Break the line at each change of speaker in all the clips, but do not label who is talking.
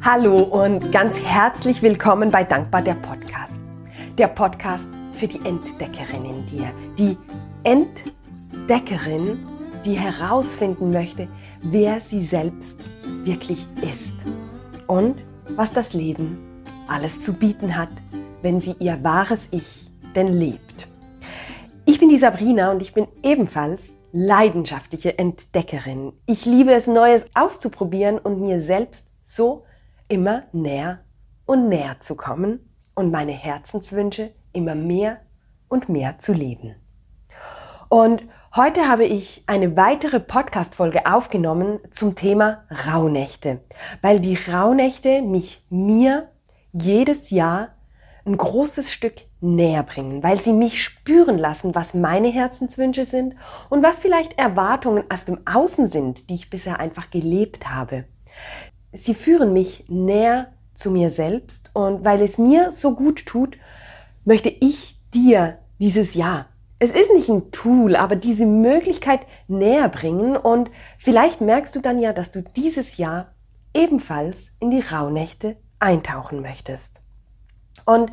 Hallo und ganz herzlich willkommen bei Dankbar der Podcast. Der Podcast für die Entdeckerin in dir. Die Entdeckerin, die herausfinden möchte, wer sie selbst wirklich ist und was das Leben alles zu bieten hat, wenn sie ihr wahres Ich denn lebt. Ich bin die Sabrina und ich bin ebenfalls leidenschaftliche Entdeckerin. Ich liebe es, Neues auszuprobieren und mir selbst so immer näher und näher zu kommen und meine Herzenswünsche immer mehr und mehr zu leben. Und heute habe ich eine weitere Podcast-Folge aufgenommen zum Thema Rauhnächte, weil die Rauhnächte mich mir jedes Jahr ein großes Stück näher bringen, weil sie mich spüren lassen, was meine Herzenswünsche sind und was vielleicht Erwartungen aus dem Außen sind, die ich bisher einfach gelebt habe sie führen mich näher zu mir selbst und weil es mir so gut tut, möchte ich dir dieses Jahr, es ist nicht ein Tool, aber diese Möglichkeit näher bringen und vielleicht merkst du dann ja, dass du dieses Jahr ebenfalls in die Rauhnächte eintauchen möchtest. Und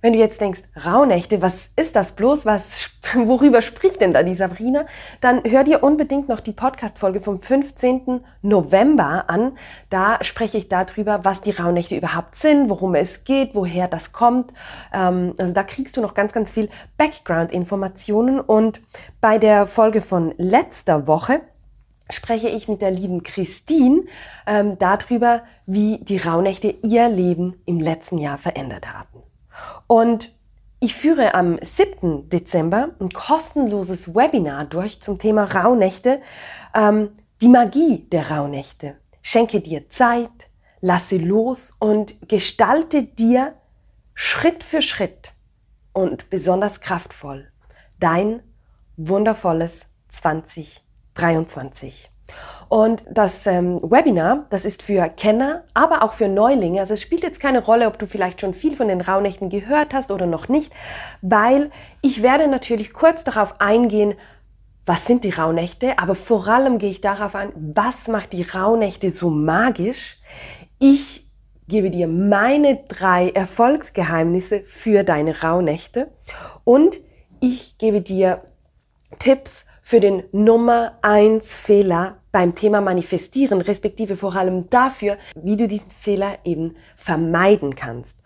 wenn du jetzt denkst, Rauhnächte, was ist das bloß? Was, worüber spricht denn da die Sabrina? Dann hör dir unbedingt noch die Podcast-Folge vom 15. November an. Da spreche ich darüber, was die Rauhnächte überhaupt sind, worum es geht, woher das kommt. Ähm, also da kriegst du noch ganz, ganz viel Background-Informationen. Und bei der Folge von letzter Woche spreche ich mit der lieben Christine ähm, darüber, wie die Rauhnächte ihr Leben im letzten Jahr verändert haben. Und ich führe am 7. Dezember ein kostenloses Webinar durch zum Thema Rauhnächte, ähm, die Magie der Rauhnächte. Schenke dir Zeit, lasse los und gestalte dir Schritt für Schritt und besonders kraftvoll dein wundervolles 2023. Und das ähm, Webinar, das ist für Kenner, aber auch für Neulinge. Also es spielt jetzt keine Rolle, ob du vielleicht schon viel von den Rauhnächten gehört hast oder noch nicht, weil ich werde natürlich kurz darauf eingehen, was sind die Rauhnächte, aber vor allem gehe ich darauf ein, was macht die Rauhnächte so magisch. Ich gebe dir meine drei Erfolgsgeheimnisse für deine Rauhnächte und ich gebe dir Tipps für den Nummer eins Fehler beim Thema Manifestieren, respektive vor allem dafür, wie du diesen Fehler eben vermeiden kannst.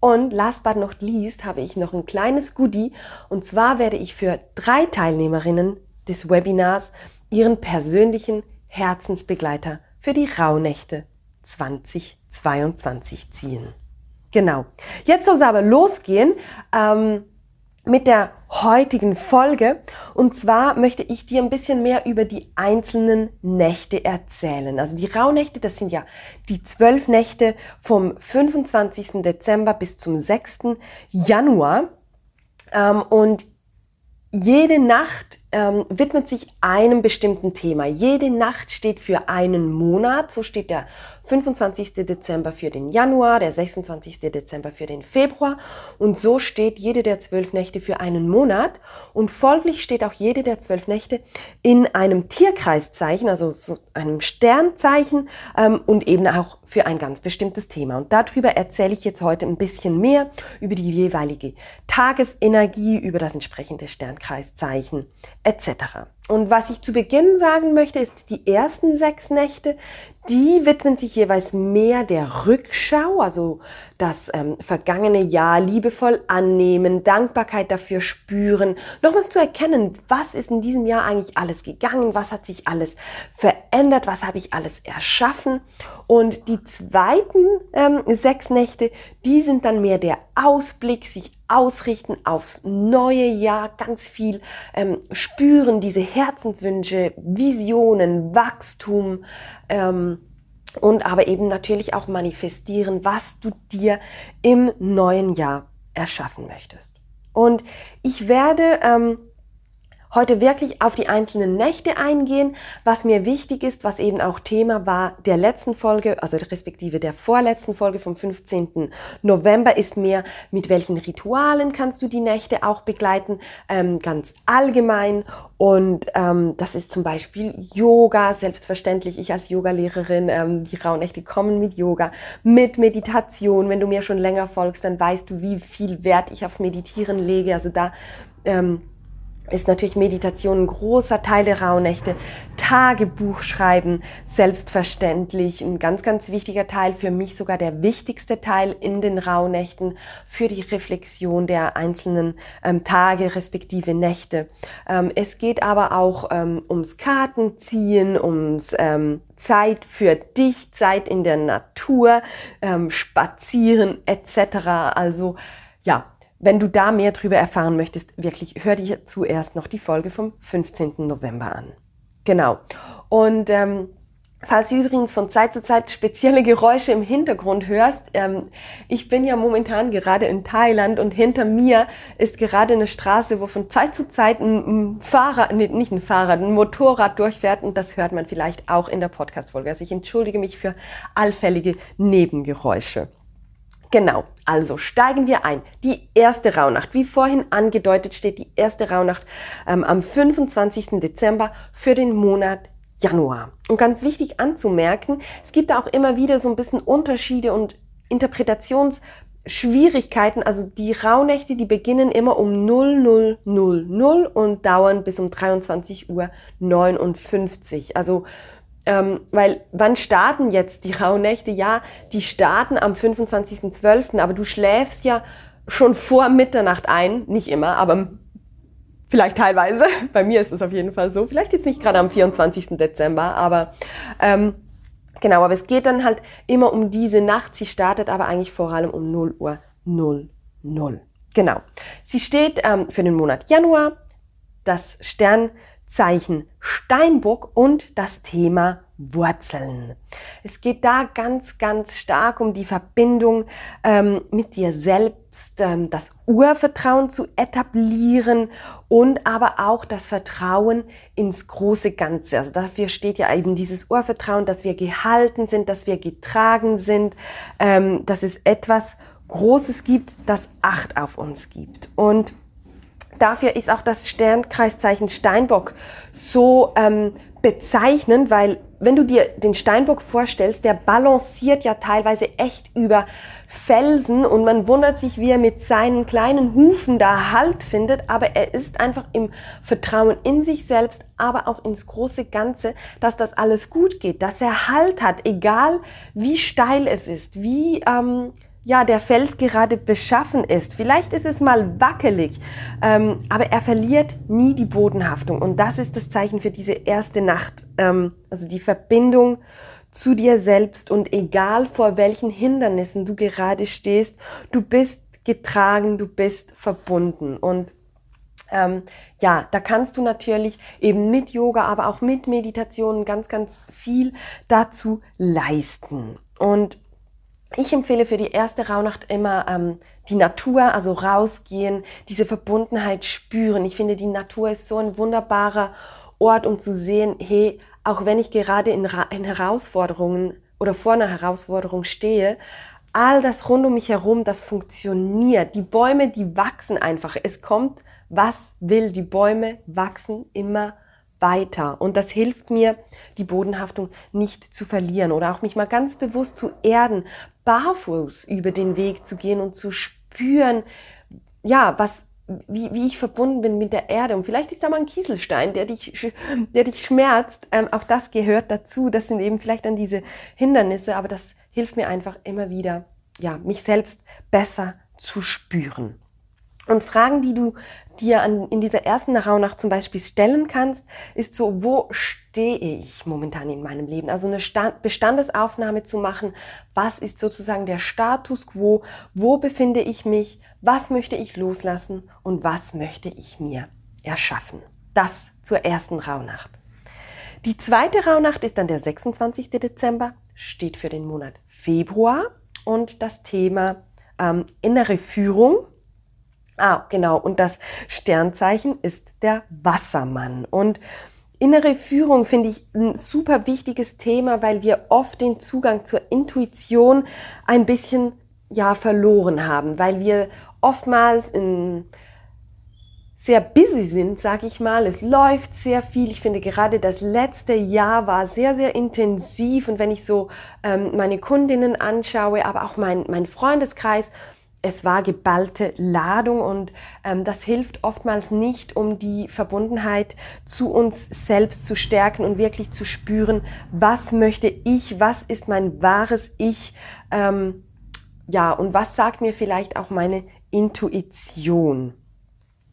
Und last but not least habe ich noch ein kleines Goodie und zwar werde ich für drei Teilnehmerinnen des Webinars ihren persönlichen Herzensbegleiter für die Rauhnächte 2022 ziehen. Genau. Jetzt soll es aber losgehen. Ähm, mit der heutigen Folge. Und zwar möchte ich dir ein bisschen mehr über die einzelnen Nächte erzählen. Also die Rauhnächte, das sind ja die zwölf Nächte vom 25. Dezember bis zum 6. Januar. Ähm, und jede Nacht ähm, widmet sich einem bestimmten Thema. Jede Nacht steht für einen Monat. So steht der 25. Dezember für den Januar, der 26. Dezember für den Februar und so steht jede der zwölf Nächte für einen Monat und folglich steht auch jede der zwölf Nächte in einem Tierkreiszeichen, also so einem Sternzeichen ähm, und eben auch für ein ganz bestimmtes Thema. Und darüber erzähle ich jetzt heute ein bisschen mehr über die jeweilige Tagesenergie, über das entsprechende Sternkreiszeichen etc. Und was ich zu Beginn sagen möchte, ist, die ersten sechs Nächte, die widmen sich jeweils mehr der Rückschau, also das ähm, vergangene Jahr liebevoll annehmen, Dankbarkeit dafür spüren, nochmals zu erkennen, was ist in diesem Jahr eigentlich alles gegangen, was hat sich alles verändert, was habe ich alles erschaffen. Und die zweiten ähm, sechs Nächte, die sind dann mehr der Ausblick, sich ausrichten aufs neue Jahr, ganz viel ähm, spüren, diese Herzenswünsche, Visionen, Wachstum ähm, und aber eben natürlich auch manifestieren, was du dir im neuen Jahr erschaffen möchtest. Und ich werde ähm, heute wirklich auf die einzelnen Nächte eingehen, was mir wichtig ist, was eben auch Thema war der letzten Folge, also respektive der vorletzten Folge vom 15. November, ist mehr, mit welchen Ritualen kannst du die Nächte auch begleiten, ähm, ganz allgemein. Und ähm, das ist zum Beispiel Yoga, selbstverständlich. Ich als Yogalehrerin, ähm, die Rauhnächte kommen mit Yoga, mit Meditation. Wenn du mir schon länger folgst, dann weißt du, wie viel Wert ich aufs Meditieren lege. Also da ähm, ist natürlich Meditation ein großer Teil der Rauhnächte. Tagebuch schreiben, selbstverständlich, ein ganz, ganz wichtiger Teil, für mich sogar der wichtigste Teil in den Rauhnächten für die Reflexion der einzelnen ähm, Tage respektive Nächte. Ähm, es geht aber auch ähm, ums Kartenziehen, ums ähm, Zeit für dich, Zeit in der Natur, ähm, Spazieren etc. Also ja, wenn du da mehr drüber erfahren möchtest, wirklich hör dir zuerst noch die Folge vom 15. November an. Genau. Und ähm, falls du übrigens von Zeit zu Zeit spezielle Geräusche im Hintergrund hörst, ähm, ich bin ja momentan gerade in Thailand und hinter mir ist gerade eine Straße, wo von Zeit zu Zeit ein, ein Fahrrad, nee, nicht ein Fahrrad, ein Motorrad durchfährt und das hört man vielleicht auch in der Podcast-Folge. Also ich entschuldige mich für allfällige Nebengeräusche. Genau, also steigen wir ein. Die erste Rauhnacht, wie vorhin angedeutet, steht die erste Rauhnacht ähm, am 25. Dezember für den Monat Januar. Und ganz wichtig anzumerken, es gibt da auch immer wieder so ein bisschen Unterschiede und Interpretationsschwierigkeiten. Also die Rauhnächte, die beginnen immer um 0000 und dauern bis um 23 Uhr 59. Also ähm, weil wann starten jetzt die Rauhnächte? Ja, die starten am 25.12., aber du schläfst ja schon vor Mitternacht ein, nicht immer, aber vielleicht teilweise. Bei mir ist es auf jeden Fall so. Vielleicht jetzt nicht gerade am 24. Dezember, aber ähm, genau, aber es geht dann halt immer um diese Nacht. Sie startet aber eigentlich vor allem um 0 Uhr 00. Genau. Sie steht ähm, für den Monat Januar. Das Stern Zeichen Steinbock und das Thema Wurzeln. Es geht da ganz, ganz stark um die Verbindung ähm, mit dir selbst, ähm, das Urvertrauen zu etablieren und aber auch das Vertrauen ins große Ganze. Also dafür steht ja eben dieses Urvertrauen, dass wir gehalten sind, dass wir getragen sind, ähm, dass es etwas Großes gibt, das Acht auf uns gibt. Und dafür ist auch das Sternkreiszeichen Steinbock so ähm, bezeichnend, weil wenn du dir den Steinbock vorstellst, der balanciert ja teilweise echt über Felsen und man wundert sich, wie er mit seinen kleinen Hufen da Halt findet, aber er ist einfach im Vertrauen in sich selbst, aber auch ins große Ganze, dass das alles gut geht, dass er Halt hat, egal wie steil es ist, wie ähm, ja, der Fels gerade beschaffen ist. Vielleicht ist es mal wackelig, ähm, aber er verliert nie die Bodenhaftung. Und das ist das Zeichen für diese erste Nacht. Ähm, also die Verbindung zu dir selbst und egal vor welchen Hindernissen du gerade stehst, du bist getragen, du bist verbunden. Und ähm, ja, da kannst du natürlich eben mit Yoga, aber auch mit Meditation ganz, ganz viel dazu leisten. Und ich empfehle für die erste Rauhnacht immer ähm, die Natur, also rausgehen, diese Verbundenheit spüren. Ich finde, die Natur ist so ein wunderbarer Ort, um zu sehen, hey, auch wenn ich gerade in, in Herausforderungen oder vor einer Herausforderung stehe, all das rund um mich herum, das funktioniert. Die Bäume, die wachsen einfach. Es kommt, was will. Die Bäume wachsen immer weiter. Und das hilft mir, die Bodenhaftung nicht zu verlieren oder auch mich mal ganz bewusst zu erden, barfuß über den Weg zu gehen und zu spüren, ja, was, wie, wie ich verbunden bin mit der Erde. Und vielleicht ist da mal ein Kieselstein, der dich, der dich schmerzt. Ähm, auch das gehört dazu. Das sind eben vielleicht dann diese Hindernisse, aber das hilft mir einfach immer wieder, ja, mich selbst besser zu spüren. Und Fragen, die du dir an, in dieser ersten Rauhnacht zum Beispiel stellen kannst, ist so, wo stehe ich momentan in meinem Leben? Also eine Stand, Bestandesaufnahme zu machen. Was ist sozusagen der Status quo? Wo befinde ich mich? Was möchte ich loslassen? Und was möchte ich mir erschaffen? Das zur ersten Rauhnacht. Die zweite Rauhnacht ist dann der 26. Dezember, steht für den Monat Februar und das Thema ähm, innere Führung Ah, genau. Und das Sternzeichen ist der Wassermann. Und innere Führung finde ich ein super wichtiges Thema, weil wir oft den Zugang zur Intuition ein bisschen ja verloren haben, weil wir oftmals in sehr busy sind, sag ich mal. Es läuft sehr viel. Ich finde gerade das letzte Jahr war sehr, sehr intensiv. Und wenn ich so ähm, meine Kundinnen anschaue, aber auch mein, mein Freundeskreis, es war geballte Ladung und ähm, das hilft oftmals nicht, um die Verbundenheit zu uns selbst zu stärken und wirklich zu spüren, was möchte ich, was ist mein wahres Ich, ähm, ja, und was sagt mir vielleicht auch meine Intuition.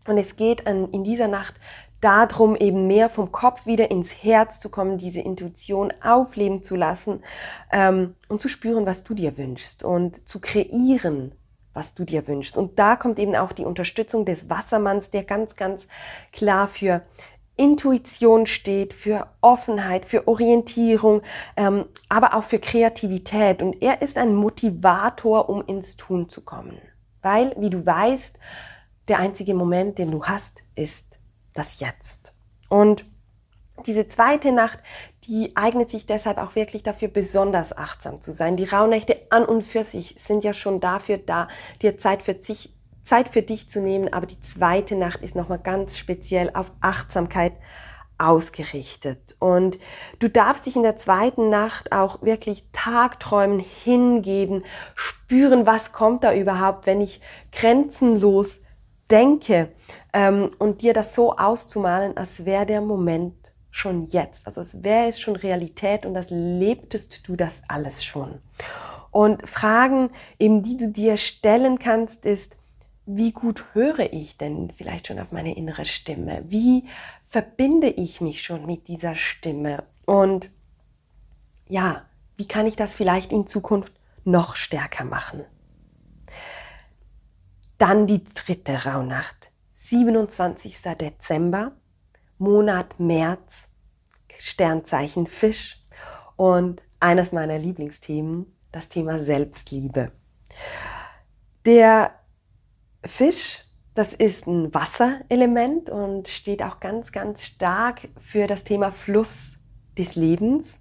Und es geht an, in dieser Nacht darum, eben mehr vom Kopf wieder ins Herz zu kommen, diese Intuition aufleben zu lassen ähm, und zu spüren, was du dir wünschst und zu kreieren, was du dir wünschst. Und da kommt eben auch die Unterstützung des Wassermanns, der ganz, ganz klar für Intuition steht, für Offenheit, für Orientierung, ähm, aber auch für Kreativität. Und er ist ein Motivator, um ins Tun zu kommen. Weil, wie du weißt, der einzige Moment, den du hast, ist das Jetzt. Und diese zweite Nacht, die eignet sich deshalb auch wirklich dafür, besonders achtsam zu sein. Die Rauhnächte an und für sich sind ja schon dafür da, dir Zeit für sich, Zeit für dich zu nehmen. Aber die zweite Nacht ist nochmal ganz speziell auf Achtsamkeit ausgerichtet. Und du darfst dich in der zweiten Nacht auch wirklich Tagträumen hingeben, spüren, was kommt da überhaupt, wenn ich grenzenlos denke ähm, und dir das so auszumalen, als wäre der Moment schon jetzt. Also es wäre es schon Realität und das lebtest du das alles schon. Und Fragen, eben die du dir stellen kannst, ist, wie gut höre ich denn vielleicht schon auf meine innere Stimme? Wie verbinde ich mich schon mit dieser Stimme? Und ja, wie kann ich das vielleicht in Zukunft noch stärker machen? Dann die dritte Rauhnacht, 27. Dezember, Monat März, Sternzeichen Fisch und eines meiner Lieblingsthemen, das Thema Selbstliebe. Der Fisch, das ist ein Wasserelement und steht auch ganz, ganz stark für das Thema Fluss des Lebens.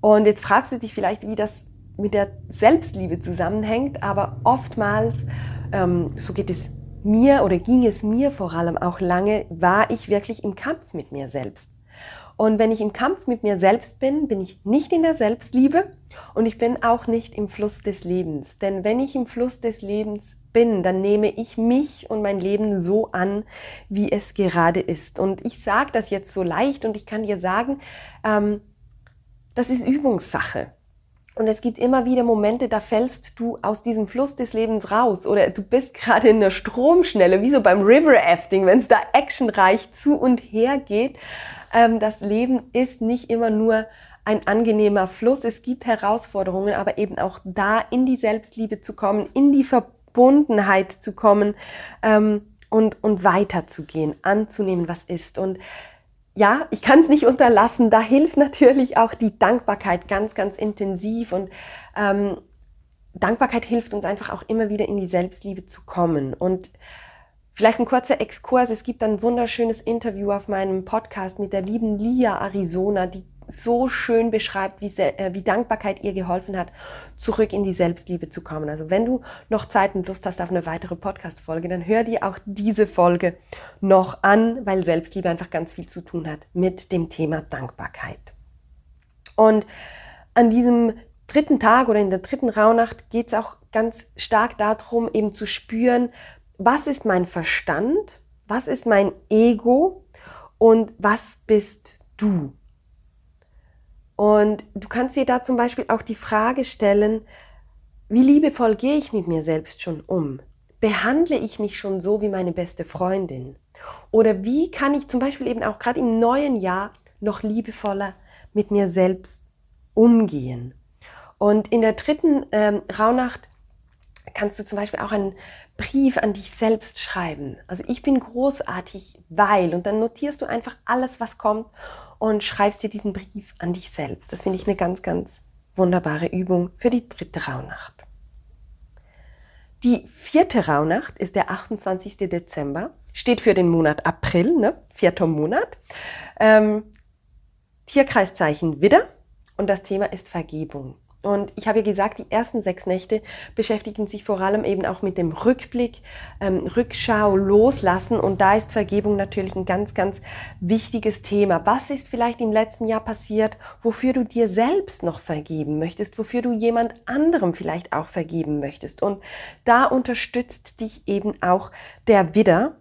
Und jetzt fragst du dich vielleicht, wie das mit der Selbstliebe zusammenhängt, aber oftmals ähm, so geht es mir oder ging es mir vor allem auch lange, war ich wirklich im Kampf mit mir selbst. Und wenn ich im Kampf mit mir selbst bin, bin ich nicht in der Selbstliebe und ich bin auch nicht im Fluss des Lebens. Denn wenn ich im Fluss des Lebens bin, dann nehme ich mich und mein Leben so an, wie es gerade ist. Und ich sage das jetzt so leicht und ich kann dir sagen, ähm, das ist Übungssache. Und es gibt immer wieder Momente, da fällst du aus diesem Fluss des Lebens raus oder du bist gerade in der Stromschnelle, wie so beim River Rafting, wenn es da actionreich zu und her geht. Ähm, das Leben ist nicht immer nur ein angenehmer Fluss. Es gibt Herausforderungen, aber eben auch da in die Selbstliebe zu kommen, in die Verbundenheit zu kommen ähm, und, und weiterzugehen, anzunehmen, was ist. Und ja, ich kann es nicht unterlassen. Da hilft natürlich auch die Dankbarkeit ganz, ganz intensiv. Und ähm, Dankbarkeit hilft uns einfach auch immer wieder in die Selbstliebe zu kommen. Und vielleicht ein kurzer Exkurs. Es gibt ein wunderschönes Interview auf meinem Podcast mit der lieben Lia Arizona, die so schön beschreibt, wie, äh, wie Dankbarkeit ihr geholfen hat, zurück in die Selbstliebe zu kommen. Also wenn du noch Zeit und Lust hast auf eine weitere Podcast-Folge, dann hör dir auch diese Folge noch an, weil Selbstliebe einfach ganz viel zu tun hat mit dem Thema Dankbarkeit. Und an diesem dritten Tag oder in der dritten Rauhnacht geht es auch ganz stark darum, eben zu spüren, was ist mein Verstand, was ist mein Ego und was bist du. Und du kannst dir da zum Beispiel auch die Frage stellen, wie liebevoll gehe ich mit mir selbst schon um? Behandle ich mich schon so wie meine beste Freundin? Oder wie kann ich zum Beispiel eben auch gerade im neuen Jahr noch liebevoller mit mir selbst umgehen? Und in der dritten ähm, Rauhnacht kannst du zum Beispiel auch einen Brief an dich selbst schreiben. Also ich bin großartig, weil und dann notierst du einfach alles, was kommt und schreibst dir diesen Brief an dich selbst. Das finde ich eine ganz, ganz wunderbare Übung für die dritte Rauhnacht. Die vierte Rauhnacht ist der 28. Dezember, steht für den Monat April, ne? vierter Monat. Ähm, Tierkreiszeichen Widder und das Thema ist Vergebung. Und ich habe ja gesagt, die ersten sechs Nächte beschäftigen sich vor allem eben auch mit dem Rückblick, ähm, Rückschau, Loslassen. Und da ist Vergebung natürlich ein ganz, ganz wichtiges Thema. Was ist vielleicht im letzten Jahr passiert, wofür du dir selbst noch vergeben möchtest, wofür du jemand anderem vielleicht auch vergeben möchtest? Und da unterstützt dich eben auch der Widder,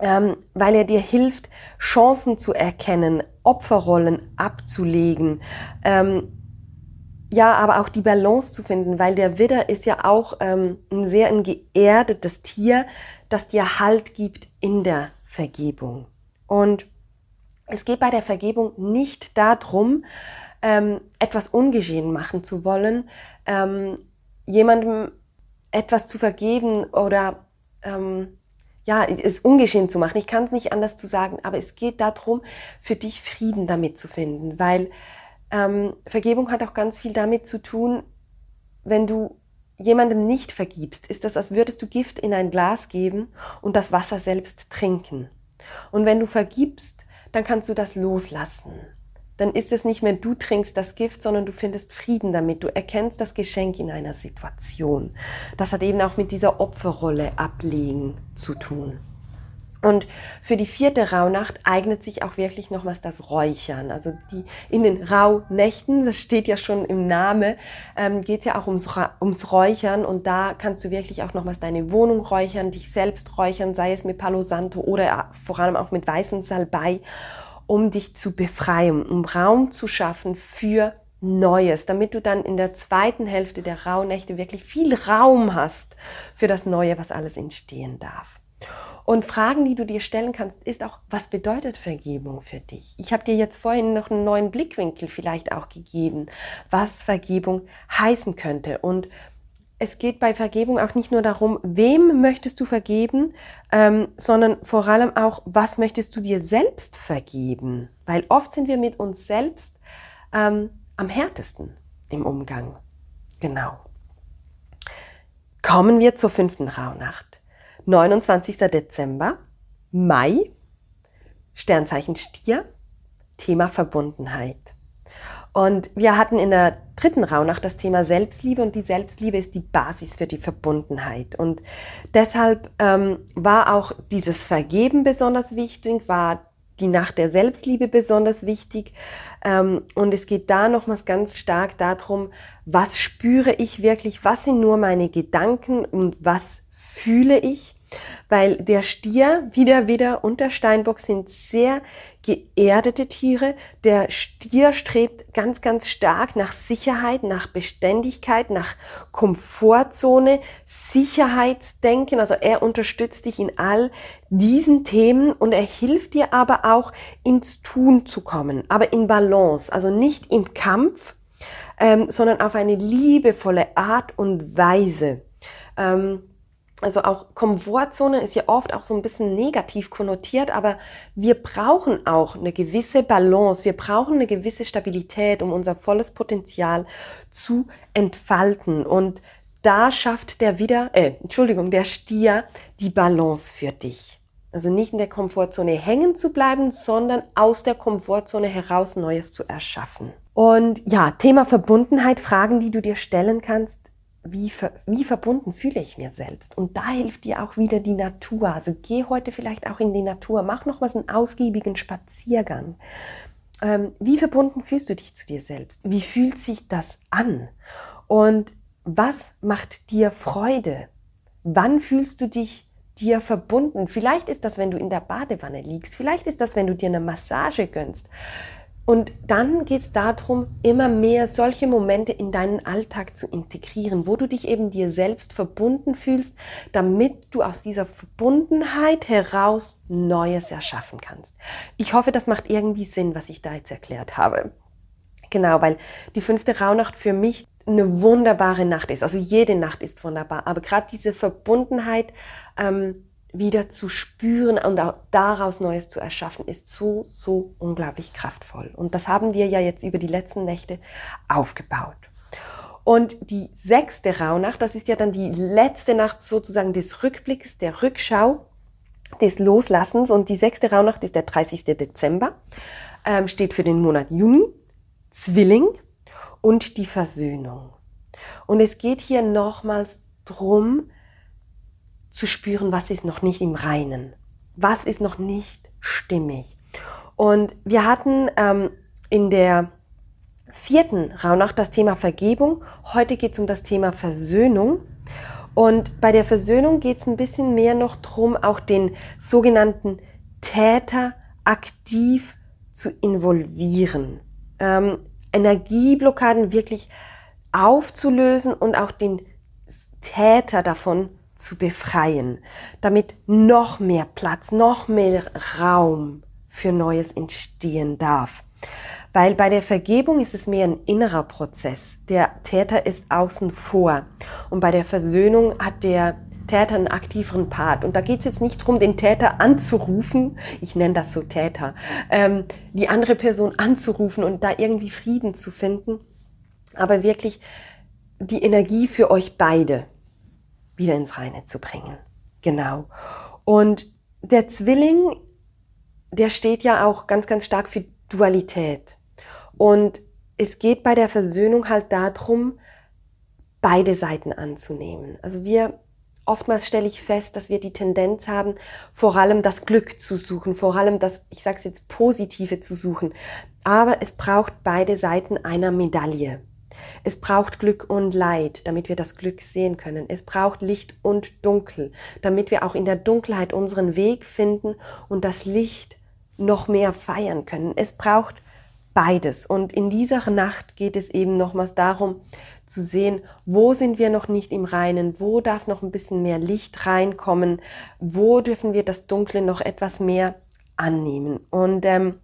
ähm, weil er dir hilft, Chancen zu erkennen, Opferrollen abzulegen. Ähm, ja, aber auch die Balance zu finden, weil der Widder ist ja auch ähm, ein sehr ein geerdetes Tier, das dir Halt gibt in der Vergebung. Und es geht bei der Vergebung nicht darum, ähm, etwas ungeschehen machen zu wollen, ähm, jemandem etwas zu vergeben oder ähm, ja, es ungeschehen zu machen. Ich kann es nicht anders zu sagen, aber es geht darum, für dich Frieden damit zu finden, weil ähm, Vergebung hat auch ganz viel damit zu tun, wenn du jemandem nicht vergibst, ist das, als würdest du Gift in ein Glas geben und das Wasser selbst trinken. Und wenn du vergibst, dann kannst du das loslassen. Dann ist es nicht mehr du trinkst das Gift, sondern du findest Frieden damit. Du erkennst das Geschenk in einer Situation. Das hat eben auch mit dieser Opferrolle ablegen zu tun. Und für die vierte Rauhnacht eignet sich auch wirklich nochmals das Räuchern. Also die in den Rauhnächten, das steht ja schon im Name, ähm, geht ja auch ums, ums Räuchern und da kannst du wirklich auch nochmals deine Wohnung räuchern, dich selbst räuchern, sei es mit Palo Santo oder vor allem auch mit weißem Salbei, um dich zu befreien, um Raum zu schaffen für Neues, damit du dann in der zweiten Hälfte der Rauhnächte wirklich viel Raum hast für das Neue, was alles entstehen darf. Und Fragen, die du dir stellen kannst, ist auch, was bedeutet Vergebung für dich? Ich habe dir jetzt vorhin noch einen neuen Blickwinkel vielleicht auch gegeben, was Vergebung heißen könnte. Und es geht bei Vergebung auch nicht nur darum, wem möchtest du vergeben, ähm, sondern vor allem auch, was möchtest du dir selbst vergeben? Weil oft sind wir mit uns selbst ähm, am härtesten im Umgang. Genau. Kommen wir zur fünften Rauhnacht. 29. Dezember, Mai, Sternzeichen Stier, Thema Verbundenheit. Und wir hatten in der dritten Rauhnacht das Thema Selbstliebe und die Selbstliebe ist die Basis für die Verbundenheit. Und deshalb ähm, war auch dieses Vergeben besonders wichtig, war die Nacht der Selbstliebe besonders wichtig. Ähm, und es geht da nochmals ganz stark darum, was spüre ich wirklich, was sind nur meine Gedanken und was fühle ich weil der Stier, wieder, wieder und der Steinbock sind sehr geerdete Tiere. Der Stier strebt ganz, ganz stark nach Sicherheit, nach Beständigkeit, nach Komfortzone, Sicherheitsdenken. Also er unterstützt dich in all diesen Themen und er hilft dir aber auch ins Tun zu kommen, aber in Balance, also nicht im Kampf, ähm, sondern auf eine liebevolle Art und Weise. Ähm, also auch Komfortzone ist ja oft auch so ein bisschen negativ konnotiert, aber wir brauchen auch eine gewisse Balance, wir brauchen eine gewisse Stabilität, um unser volles Potenzial zu entfalten. Und da schafft der wieder, äh, Entschuldigung, der Stier die Balance für dich. Also nicht in der Komfortzone hängen zu bleiben, sondern aus der Komfortzone heraus Neues zu erschaffen. Und ja, Thema Verbundenheit, Fragen, die du dir stellen kannst wie, ver, wie verbunden fühle ich mir selbst. Und da hilft dir auch wieder die Natur. Also geh heute vielleicht auch in die Natur, mach nochmals einen ausgiebigen Spaziergang. Ähm, wie verbunden fühlst du dich zu dir selbst? Wie fühlt sich das an? Und was macht dir Freude? Wann fühlst du dich dir verbunden? Vielleicht ist das, wenn du in der Badewanne liegst. Vielleicht ist das, wenn du dir eine Massage gönnst. Und dann geht es darum, immer mehr solche Momente in deinen Alltag zu integrieren, wo du dich eben dir selbst verbunden fühlst, damit du aus dieser Verbundenheit heraus Neues erschaffen kannst. Ich hoffe, das macht irgendwie Sinn, was ich da jetzt erklärt habe. Genau, weil die fünfte Rauhnacht für mich eine wunderbare Nacht ist. Also jede Nacht ist wunderbar, aber gerade diese Verbundenheit ähm, wieder zu spüren und auch daraus Neues zu erschaffen, ist so, so unglaublich kraftvoll. Und das haben wir ja jetzt über die letzten Nächte aufgebaut. Und die sechste Rauhnacht, das ist ja dann die letzte Nacht sozusagen des Rückblicks, der Rückschau, des Loslassens. Und die sechste Rauhnacht ist der 30. Dezember, ähm, steht für den Monat Juni, Zwilling und die Versöhnung. Und es geht hier nochmals drum, zu spüren, was ist noch nicht im Reinen, was ist noch nicht stimmig. Und wir hatten ähm, in der vierten Rauhnacht das Thema Vergebung. Heute geht es um das Thema Versöhnung. Und bei der Versöhnung geht es ein bisschen mehr noch drum, auch den sogenannten Täter aktiv zu involvieren. Ähm, Energieblockaden wirklich aufzulösen und auch den Täter davon zu befreien, damit noch mehr Platz, noch mehr Raum für Neues entstehen darf. Weil bei der Vergebung ist es mehr ein innerer Prozess. Der Täter ist außen vor. Und bei der Versöhnung hat der Täter einen aktiveren Part. Und da geht es jetzt nicht darum, den Täter anzurufen, ich nenne das so Täter, ähm, die andere Person anzurufen und da irgendwie Frieden zu finden, aber wirklich die Energie für euch beide wieder ins Reine zu bringen. Genau. Und der Zwilling, der steht ja auch ganz, ganz stark für Dualität. Und es geht bei der Versöhnung halt darum, beide Seiten anzunehmen. Also wir oftmals stelle ich fest, dass wir die Tendenz haben, vor allem das Glück zu suchen, vor allem das, ich sage es jetzt, Positive zu suchen. Aber es braucht beide Seiten einer Medaille. Es braucht Glück und Leid, damit wir das Glück sehen können. Es braucht Licht und Dunkel, damit wir auch in der Dunkelheit unseren Weg finden und das Licht noch mehr feiern können. Es braucht beides. Und in dieser Nacht geht es eben nochmals darum, zu sehen, wo sind wir noch nicht im Reinen, wo darf noch ein bisschen mehr Licht reinkommen, wo dürfen wir das Dunkle noch etwas mehr annehmen. Und ähm,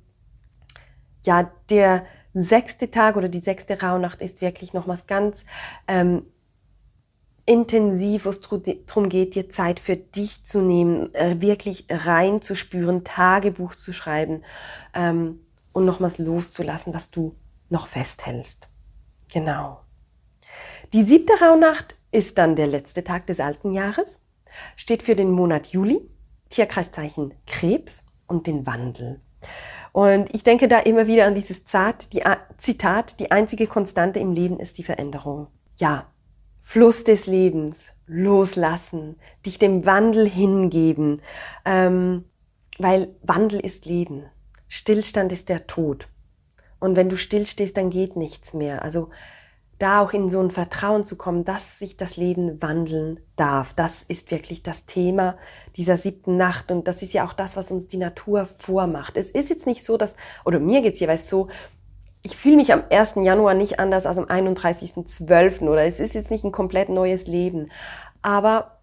ja, der sechste Tag oder die sechste Rauhnacht ist wirklich nochmals ganz ähm, intensiv, wo es darum geht, dir Zeit für dich zu nehmen, äh, wirklich reinzuspüren, Tagebuch zu schreiben ähm, und nochmals loszulassen, was du noch festhältst. Genau. Die siebte Rauhnacht ist dann der letzte Tag des alten Jahres, steht für den Monat Juli, Tierkreiszeichen Krebs und den Wandel. Und ich denke da immer wieder an dieses Zart, die, Zitat, die einzige Konstante im Leben ist die Veränderung. Ja, Fluss des Lebens, loslassen, dich dem Wandel hingeben, ähm, weil Wandel ist Leben. Stillstand ist der Tod. Und wenn du stillstehst, dann geht nichts mehr. Also da auch in so ein Vertrauen zu kommen, dass sich das Leben wandeln darf. Das ist wirklich das Thema dieser siebten Nacht und das ist ja auch das, was uns die Natur vormacht. Es ist jetzt nicht so, dass, oder mir geht's jeweils so, ich fühle mich am 1. Januar nicht anders als am 31.12. oder es ist jetzt nicht ein komplett neues Leben, aber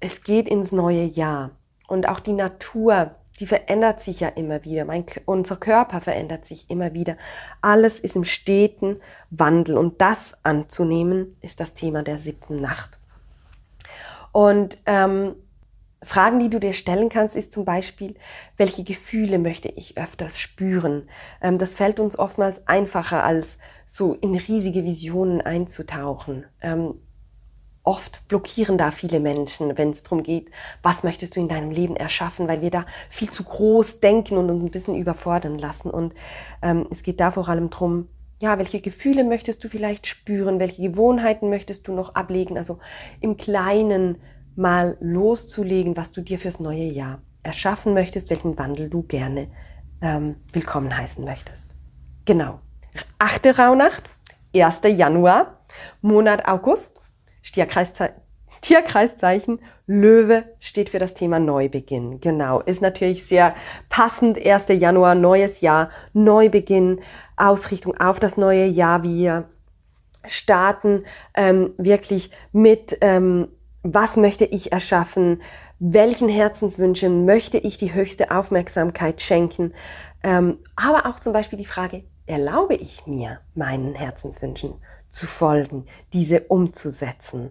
es geht ins neue Jahr und auch die Natur die verändert sich ja immer wieder. Mein, unser Körper verändert sich immer wieder. Alles ist im steten Wandel und das anzunehmen ist das Thema der siebten Nacht. Und ähm, Fragen, die du dir stellen kannst, ist zum Beispiel, welche Gefühle möchte ich öfters spüren? Ähm, das fällt uns oftmals einfacher, als so in riesige Visionen einzutauchen. Ähm, oft blockieren da viele Menschen, wenn es darum geht, was möchtest du in deinem Leben erschaffen, weil wir da viel zu groß denken und uns ein bisschen überfordern lassen. Und ähm, es geht da vor allem darum, ja, welche Gefühle möchtest du vielleicht spüren, welche Gewohnheiten möchtest du noch ablegen, also im Kleinen mal loszulegen, was du dir fürs neue Jahr erschaffen möchtest, welchen Wandel du gerne ähm, willkommen heißen möchtest. Genau. Achte Rauhnacht, 1. Januar, Monat August. Tierkreiszeichen, Tierkreiszeichen Löwe steht für das Thema Neubeginn. Genau, ist natürlich sehr passend. 1. Januar, neues Jahr, Neubeginn, Ausrichtung auf das neue Jahr. Wir starten ähm, wirklich mit, ähm, was möchte ich erschaffen, welchen Herzenswünschen möchte ich die höchste Aufmerksamkeit schenken. Ähm, aber auch zum Beispiel die Frage, erlaube ich mir meinen Herzenswünschen? zu folgen, diese umzusetzen.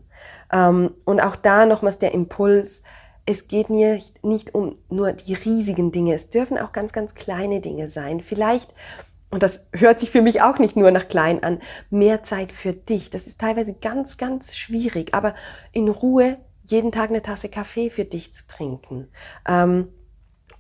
Ähm, und auch da nochmals der Impuls, es geht nicht, nicht um nur die riesigen Dinge, es dürfen auch ganz, ganz kleine Dinge sein. Vielleicht und das hört sich für mich auch nicht nur nach klein an, mehr Zeit für dich. Das ist teilweise ganz, ganz schwierig, aber in Ruhe jeden Tag eine Tasse Kaffee für dich zu trinken. Ähm,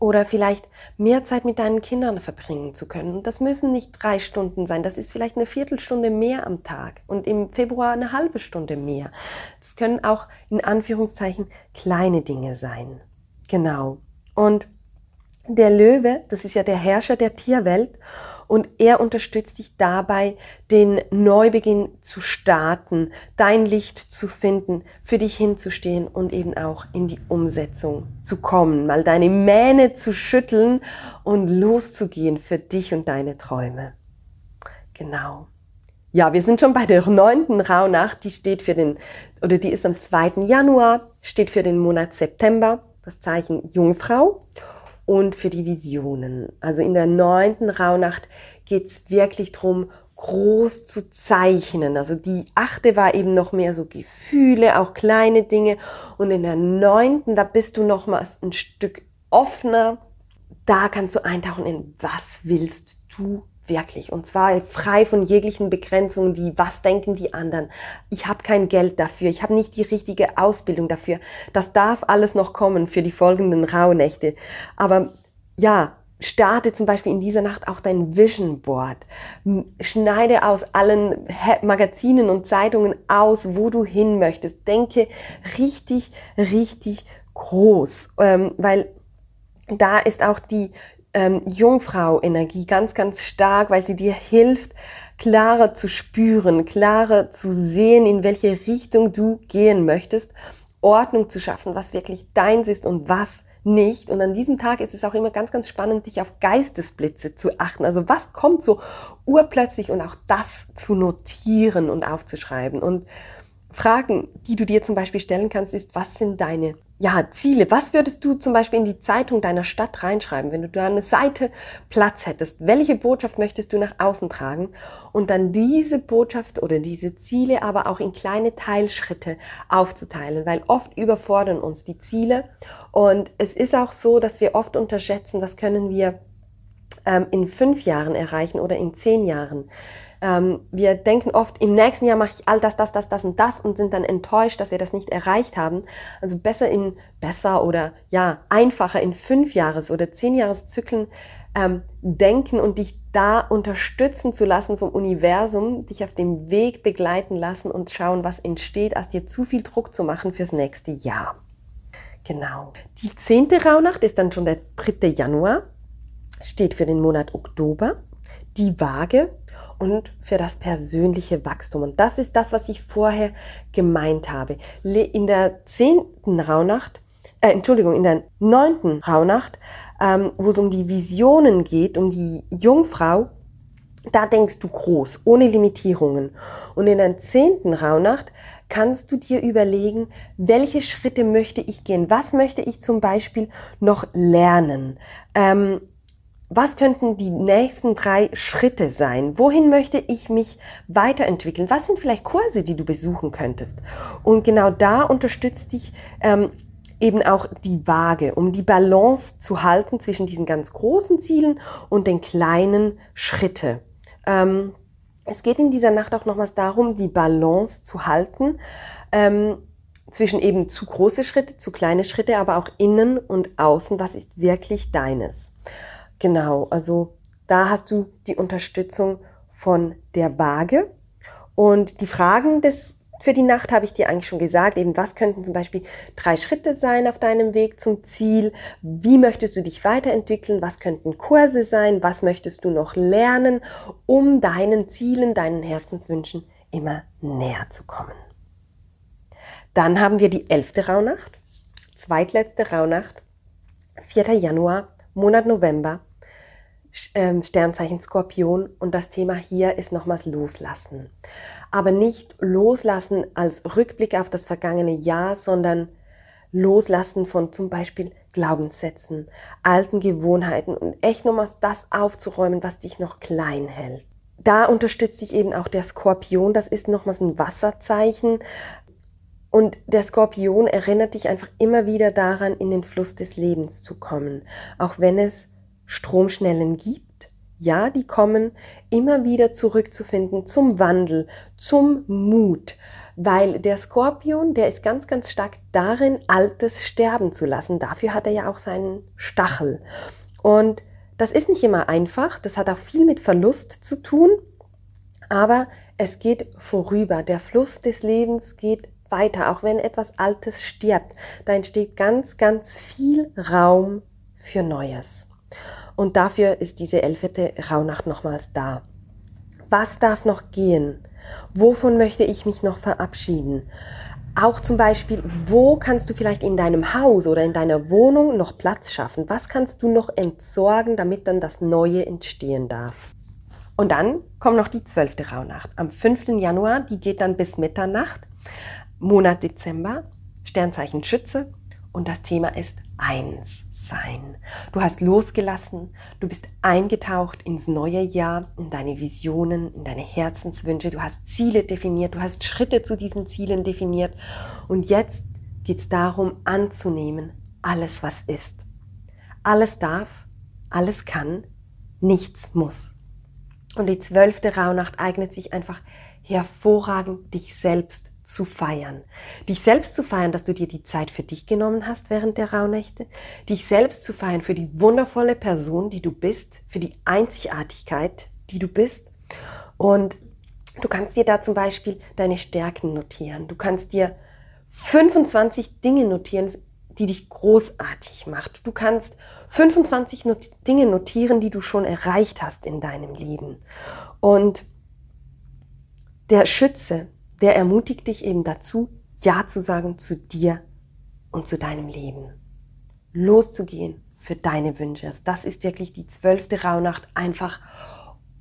oder vielleicht mehr Zeit mit deinen Kindern verbringen zu können. Und das müssen nicht drei Stunden sein, das ist vielleicht eine Viertelstunde mehr am Tag und im Februar eine halbe Stunde mehr. Das können auch in Anführungszeichen kleine Dinge sein. Genau. Und der Löwe, das ist ja der Herrscher der Tierwelt und er unterstützt dich dabei, den Neubeginn zu starten, dein Licht zu finden, für dich hinzustehen und eben auch in die Umsetzung zu kommen, mal deine Mähne zu schütteln und loszugehen für dich und deine Träume. Genau. Ja, wir sind schon bei der neunten Rauhnacht, die steht für den, oder die ist am 2. Januar, steht für den Monat September, das Zeichen Jungfrau und für die Visionen. Also in der neunten Rauhnacht geht es wirklich drum, groß zu zeichnen. Also die achte war eben noch mehr so Gefühle, auch kleine Dinge. Und in der neunten, da bist du noch mal ein Stück offener. Da kannst du eintauchen in, was willst du Wirklich. Und zwar frei von jeglichen Begrenzungen wie, was denken die anderen? Ich habe kein Geld dafür, ich habe nicht die richtige Ausbildung dafür. Das darf alles noch kommen für die folgenden Rauhnächte. Aber ja, starte zum Beispiel in dieser Nacht auch dein Vision Board. Schneide aus allen Magazinen und Zeitungen aus, wo du hin möchtest. Denke richtig, richtig groß, ähm, weil da ist auch die ähm, Jungfrau-Energie ganz, ganz stark, weil sie dir hilft, klarer zu spüren, klarer zu sehen, in welche Richtung du gehen möchtest, Ordnung zu schaffen, was wirklich deins ist und was nicht. Und an diesem Tag ist es auch immer ganz, ganz spannend, dich auf Geistesblitze zu achten. Also was kommt so urplötzlich und auch das zu notieren und aufzuschreiben. Und Fragen, die du dir zum Beispiel stellen kannst, ist, was sind deine ja, Ziele? Was würdest du zum Beispiel in die Zeitung deiner Stadt reinschreiben, wenn du da eine Seite Platz hättest? Welche Botschaft möchtest du nach außen tragen? Und dann diese Botschaft oder diese Ziele aber auch in kleine Teilschritte aufzuteilen, weil oft überfordern uns die Ziele. Und es ist auch so, dass wir oft unterschätzen, was können wir ähm, in fünf Jahren erreichen oder in zehn Jahren. Ähm, wir denken oft, im nächsten Jahr mache ich all das, das, das, das und das und sind dann enttäuscht, dass wir das nicht erreicht haben. Also besser in, besser oder ja, einfacher in fünf Jahres- oder zehn Jahreszyklen ähm, denken und dich da unterstützen zu lassen vom Universum, dich auf dem Weg begleiten lassen und schauen, was entsteht, als dir zu viel Druck zu machen fürs nächste Jahr. Genau. Die zehnte Rauhnacht ist dann schon der 3. Januar, steht für den Monat Oktober. Die Waage und für das persönliche Wachstum. Und das ist das, was ich vorher gemeint habe. In der zehnten Rauhnacht, äh, Entschuldigung, in der neunten Rauhnacht, ähm, wo es um die Visionen geht, um die Jungfrau, da denkst du groß, ohne Limitierungen. Und in der zehnten Rauhnacht kannst du dir überlegen, welche Schritte möchte ich gehen? Was möchte ich zum Beispiel noch lernen? Ähm, was könnten die nächsten drei Schritte sein? Wohin möchte ich mich weiterentwickeln? Was sind vielleicht Kurse, die du besuchen könntest? Und genau da unterstützt dich ähm, eben auch die Waage, um die Balance zu halten zwischen diesen ganz großen Zielen und den kleinen Schritte. Ähm, es geht in dieser Nacht auch nochmals darum, die Balance zu halten ähm, zwischen eben zu große Schritte, zu kleine Schritte, aber auch innen und außen. Was ist wirklich deines? Genau, also da hast du die Unterstützung von der Waage. Und die Fragen des, für die Nacht habe ich dir eigentlich schon gesagt. Eben, was könnten zum Beispiel drei Schritte sein auf deinem Weg zum Ziel? Wie möchtest du dich weiterentwickeln? Was könnten Kurse sein? Was möchtest du noch lernen, um deinen Zielen, deinen Herzenswünschen immer näher zu kommen? Dann haben wir die elfte Rauhnacht, zweitletzte Rauhnacht, 4. Januar, Monat November Sternzeichen Skorpion und das Thema hier ist nochmals Loslassen. Aber nicht Loslassen als Rückblick auf das vergangene Jahr, sondern Loslassen von zum Beispiel Glaubenssätzen, alten Gewohnheiten und echt nochmals das aufzuräumen, was dich noch klein hält. Da unterstützt dich eben auch der Skorpion, das ist nochmals ein Wasserzeichen. Und der Skorpion erinnert dich einfach immer wieder daran, in den Fluss des Lebens zu kommen, auch wenn es Stromschnellen gibt, ja, die kommen, immer wieder zurückzufinden zum Wandel, zum Mut, weil der Skorpion, der ist ganz, ganz stark darin, Altes sterben zu lassen. Dafür hat er ja auch seinen Stachel. Und das ist nicht immer einfach, das hat auch viel mit Verlust zu tun, aber es geht vorüber. Der Fluss des Lebens geht weiter, auch wenn etwas Altes stirbt. Da entsteht ganz, ganz viel Raum für Neues. Und dafür ist diese elfte Rauhnacht nochmals da. Was darf noch gehen? Wovon möchte ich mich noch verabschieden? Auch zum Beispiel, wo kannst du vielleicht in deinem Haus oder in deiner Wohnung noch Platz schaffen? Was kannst du noch entsorgen, damit dann das Neue entstehen darf? Und dann kommt noch die zwölfte Rauhnacht. Am 5. Januar, die geht dann bis Mitternacht, Monat Dezember, Sternzeichen Schütze und das Thema ist eins sein. Du hast losgelassen, du bist eingetaucht ins neue Jahr, in deine Visionen, in deine Herzenswünsche, du hast Ziele definiert, du hast Schritte zu diesen Zielen definiert und jetzt geht es darum anzunehmen, alles was ist. Alles darf, alles kann, nichts muss. Und die zwölfte Rauhnacht eignet sich einfach hervorragend, dich selbst zu feiern. Dich selbst zu feiern, dass du dir die Zeit für dich genommen hast während der Rauhnächte. Dich selbst zu feiern für die wundervolle Person, die du bist, für die Einzigartigkeit, die du bist. Und du kannst dir da zum Beispiel deine Stärken notieren. Du kannst dir 25 Dinge notieren, die dich großartig macht. Du kannst 25 Not Dinge notieren, die du schon erreicht hast in deinem Leben. Und der Schütze, der ermutigt dich eben dazu, Ja zu sagen zu dir und zu deinem Leben. Loszugehen für deine Wünsche. Das ist wirklich die zwölfte Rauhnacht, einfach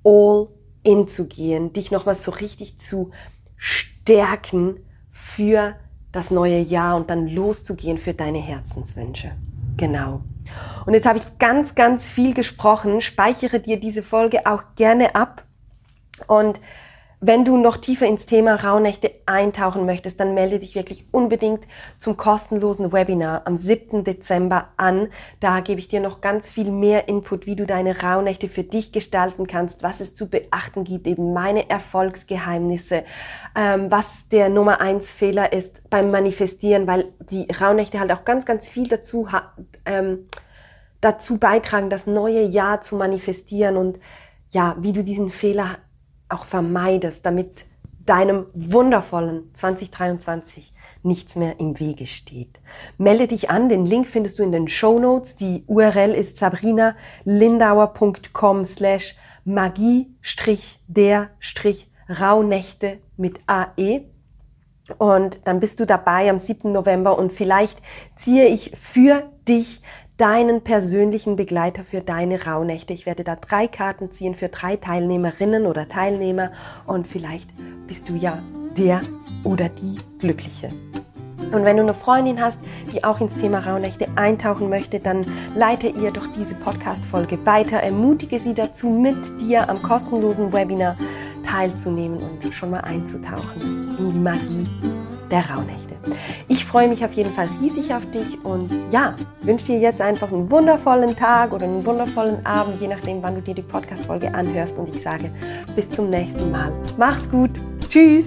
all in zu gehen, dich nochmal so richtig zu stärken für das neue Jahr und dann loszugehen für deine Herzenswünsche. Genau. Und jetzt habe ich ganz, ganz viel gesprochen. Speichere dir diese Folge auch gerne ab und wenn du noch tiefer ins Thema Rauhnächte eintauchen möchtest, dann melde dich wirklich unbedingt zum kostenlosen Webinar am 7. Dezember an. Da gebe ich dir noch ganz viel mehr Input, wie du deine Rauhnächte für dich gestalten kannst, was es zu beachten gibt, eben meine Erfolgsgeheimnisse, ähm, was der Nummer eins Fehler ist beim Manifestieren, weil die Rauhnächte halt auch ganz, ganz viel dazu, ähm, dazu beitragen, das neue Jahr zu manifestieren und ja, wie du diesen Fehler auch vermeidest, damit deinem wundervollen 2023 nichts mehr im Wege steht. Melde dich an, den Link findest du in den Show Notes. Die URL ist sabrinalindauer.com slash magie-der-rauhnächte mit AE. Und dann bist du dabei am 7. November und vielleicht ziehe ich für dich deinen persönlichen Begleiter für deine Rauhnächte. Ich werde da drei Karten ziehen für drei Teilnehmerinnen oder Teilnehmer und vielleicht bist du ja der oder die Glückliche. Und wenn du eine Freundin hast, die auch ins Thema Rauhnächte eintauchen möchte, dann leite ihr doch diese Podcast-Folge weiter, ermutige sie dazu, mit dir am kostenlosen Webinar teilzunehmen und schon mal einzutauchen in die Magie der Rauhnächte. Ich freue mich auf jeden Fall riesig auf dich und ja, wünsche dir jetzt einfach einen wundervollen Tag oder einen wundervollen Abend, je nachdem, wann du dir die Podcast-Folge anhörst. Und ich sage bis zum nächsten Mal. Mach's gut. Tschüss.